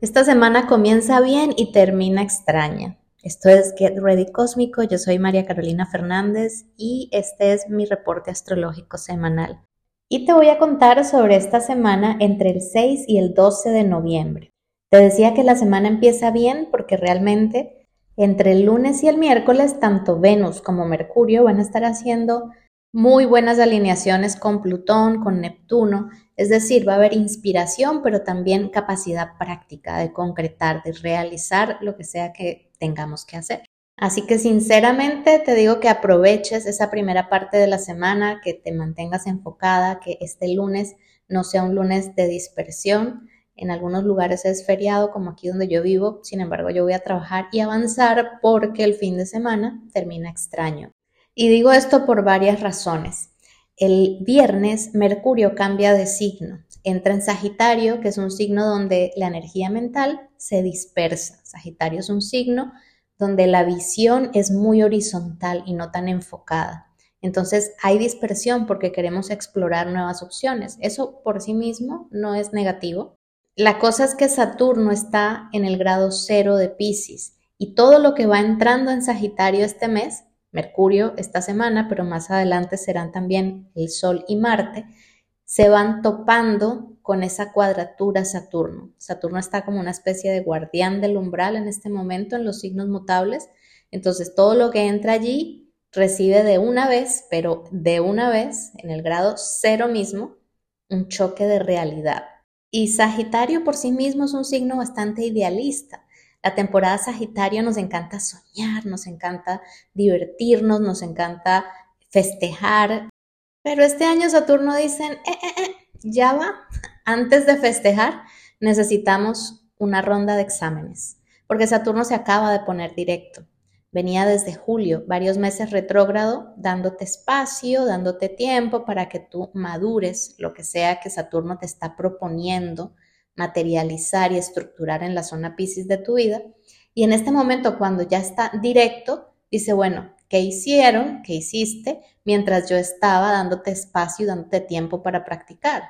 Esta semana comienza bien y termina extraña. Esto es Get Ready Cósmico, yo soy María Carolina Fernández y este es mi reporte astrológico semanal. Y te voy a contar sobre esta semana entre el 6 y el 12 de noviembre. Te decía que la semana empieza bien porque realmente entre el lunes y el miércoles tanto Venus como Mercurio van a estar haciendo muy buenas alineaciones con Plutón, con Neptuno, es decir, va a haber inspiración, pero también capacidad práctica de concretar, de realizar lo que sea que tengamos que hacer. Así que sinceramente te digo que aproveches esa primera parte de la semana, que te mantengas enfocada, que este lunes no sea un lunes de dispersión. En algunos lugares es feriado, como aquí donde yo vivo, sin embargo yo voy a trabajar y avanzar porque el fin de semana termina extraño. Y digo esto por varias razones. El viernes Mercurio cambia de signo, entra en Sagitario, que es un signo donde la energía mental se dispersa. Sagitario es un signo donde la visión es muy horizontal y no tan enfocada. Entonces hay dispersión porque queremos explorar nuevas opciones. Eso por sí mismo no es negativo. La cosa es que Saturno está en el grado cero de Pisces y todo lo que va entrando en Sagitario este mes Mercurio esta semana, pero más adelante serán también el Sol y Marte, se van topando con esa cuadratura Saturno. Saturno está como una especie de guardián del umbral en este momento en los signos mutables. Entonces todo lo que entra allí recibe de una vez, pero de una vez, en el grado cero mismo, un choque de realidad. Y Sagitario por sí mismo es un signo bastante idealista. La temporada Sagitario nos encanta soñar, nos encanta divertirnos, nos encanta festejar. Pero este año Saturno dicen, eh, eh, eh, ya va, antes de festejar necesitamos una ronda de exámenes, porque Saturno se acaba de poner directo. Venía desde julio, varios meses retrógrado, dándote espacio, dándote tiempo para que tú madures lo que sea que Saturno te está proponiendo materializar y estructurar en la zona Pisces de tu vida. Y en este momento, cuando ya está directo, dice, bueno, ¿qué hicieron? ¿Qué hiciste? Mientras yo estaba dándote espacio y dándote tiempo para practicar.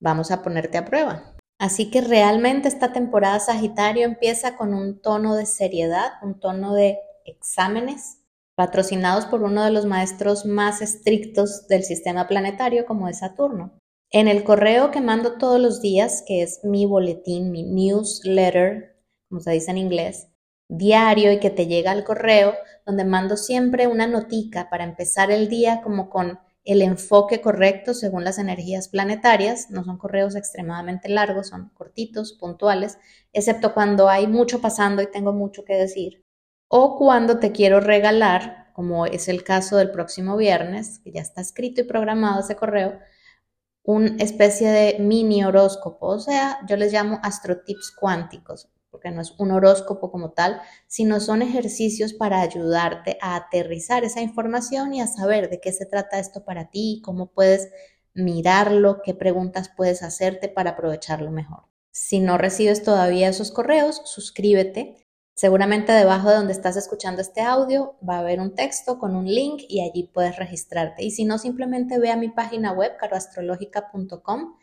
Vamos a ponerte a prueba. Así que realmente esta temporada Sagitario empieza con un tono de seriedad, un tono de exámenes, patrocinados por uno de los maestros más estrictos del sistema planetario como es Saturno. En el correo que mando todos los días, que es mi boletín, mi newsletter, como se dice en inglés, diario y que te llega al correo, donde mando siempre una notica para empezar el día como con el enfoque correcto según las energías planetarias. No son correos extremadamente largos, son cortitos, puntuales, excepto cuando hay mucho pasando y tengo mucho que decir. O cuando te quiero regalar, como es el caso del próximo viernes, que ya está escrito y programado ese correo, una especie de mini horóscopo, o sea, yo les llamo astrotips cuánticos, porque no es un horóscopo como tal, sino son ejercicios para ayudarte a aterrizar esa información y a saber de qué se trata esto para ti, cómo puedes mirarlo, qué preguntas puedes hacerte para aprovecharlo mejor. Si no recibes todavía esos correos, suscríbete Seguramente debajo de donde estás escuchando este audio va a haber un texto con un link y allí puedes registrarte. Y si no, simplemente ve a mi página web, caroastrológica.com,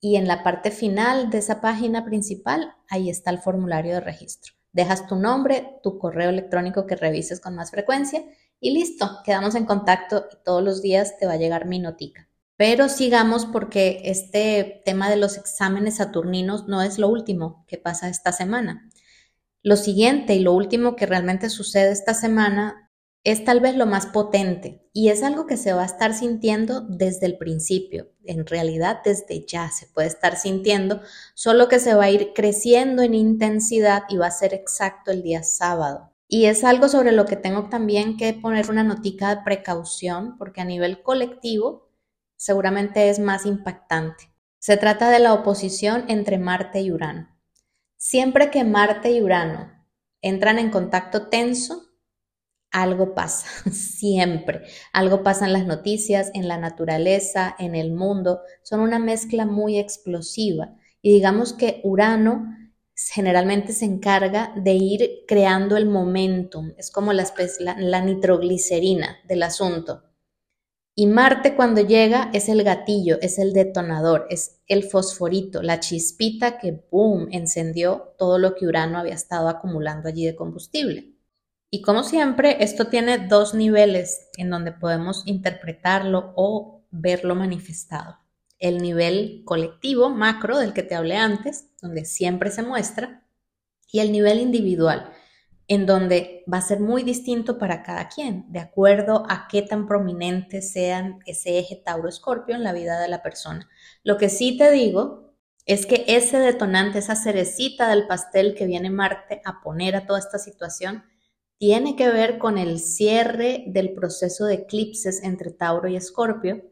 y en la parte final de esa página principal, ahí está el formulario de registro. Dejas tu nombre, tu correo electrónico que revises con más frecuencia y listo, quedamos en contacto y todos los días te va a llegar mi notica. Pero sigamos porque este tema de los exámenes saturninos no es lo último que pasa esta semana. Lo siguiente y lo último que realmente sucede esta semana es tal vez lo más potente y es algo que se va a estar sintiendo desde el principio, en realidad desde ya se puede estar sintiendo, solo que se va a ir creciendo en intensidad y va a ser exacto el día sábado. Y es algo sobre lo que tengo también que poner una notica de precaución porque a nivel colectivo seguramente es más impactante. Se trata de la oposición entre Marte y Urano. Siempre que Marte y Urano entran en contacto tenso, algo pasa, siempre. Algo pasa en las noticias, en la naturaleza, en el mundo. Son una mezcla muy explosiva. Y digamos que Urano generalmente se encarga de ir creando el momentum. Es como la, la, la nitroglicerina del asunto. Y Marte cuando llega es el gatillo, es el detonador, es el fosforito, la chispita que, boom, encendió todo lo que Urano había estado acumulando allí de combustible. Y como siempre, esto tiene dos niveles en donde podemos interpretarlo o verlo manifestado. El nivel colectivo, macro, del que te hablé antes, donde siempre se muestra, y el nivel individual, en donde va a ser muy distinto para cada quien, de acuerdo a qué tan prominente sean ese eje Tauro-Escorpio en la vida de la persona. Lo que sí te digo es que ese detonante, esa cerecita del pastel que viene Marte a poner a toda esta situación, tiene que ver con el cierre del proceso de eclipses entre Tauro y Escorpio,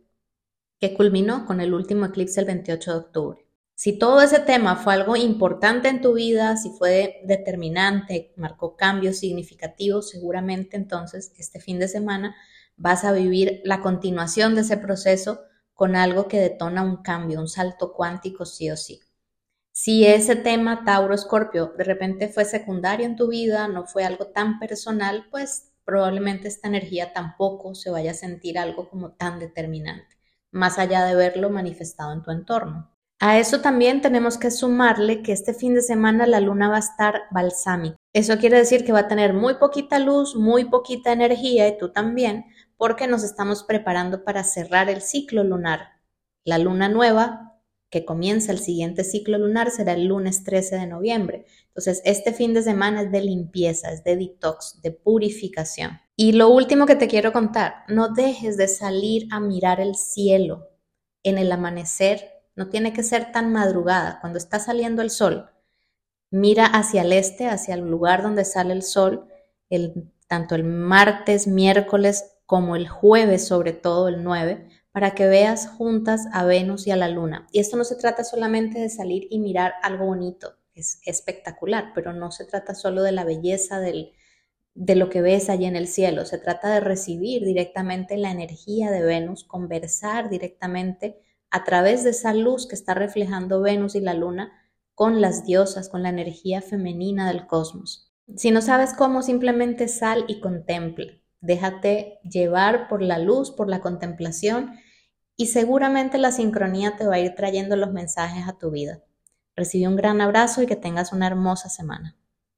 que culminó con el último eclipse el 28 de octubre. Si todo ese tema fue algo importante en tu vida, si fue determinante, marcó cambios significativos, seguramente entonces este fin de semana vas a vivir la continuación de ese proceso con algo que detona un cambio, un salto cuántico sí o sí. Si ese tema Tauro Escorpio de repente fue secundario en tu vida, no fue algo tan personal, pues probablemente esta energía tampoco se vaya a sentir algo como tan determinante, más allá de verlo manifestado en tu entorno. A eso también tenemos que sumarle que este fin de semana la luna va a estar balsámica. Eso quiere decir que va a tener muy poquita luz, muy poquita energía y tú también, porque nos estamos preparando para cerrar el ciclo lunar. La luna nueva, que comienza el siguiente ciclo lunar, será el lunes 13 de noviembre. Entonces, este fin de semana es de limpieza, es de detox, de purificación. Y lo último que te quiero contar, no dejes de salir a mirar el cielo en el amanecer no tiene que ser tan madrugada. Cuando está saliendo el sol, mira hacia el este, hacia el lugar donde sale el sol, tanto el martes, miércoles como el jueves, sobre todo el 9, para que veas juntas a Venus y a la Luna. Y esto no se trata solamente de salir y mirar algo bonito, es espectacular, pero no se trata solo de la belleza de lo que ves allí en el cielo, se trata de recibir directamente la energía de Venus, conversar directamente a través de esa luz que está reflejando Venus y la Luna con las diosas, con la energía femenina del cosmos. Si no sabes cómo, simplemente sal y contempla. Déjate llevar por la luz, por la contemplación y seguramente la sincronía te va a ir trayendo los mensajes a tu vida. Recibe un gran abrazo y que tengas una hermosa semana.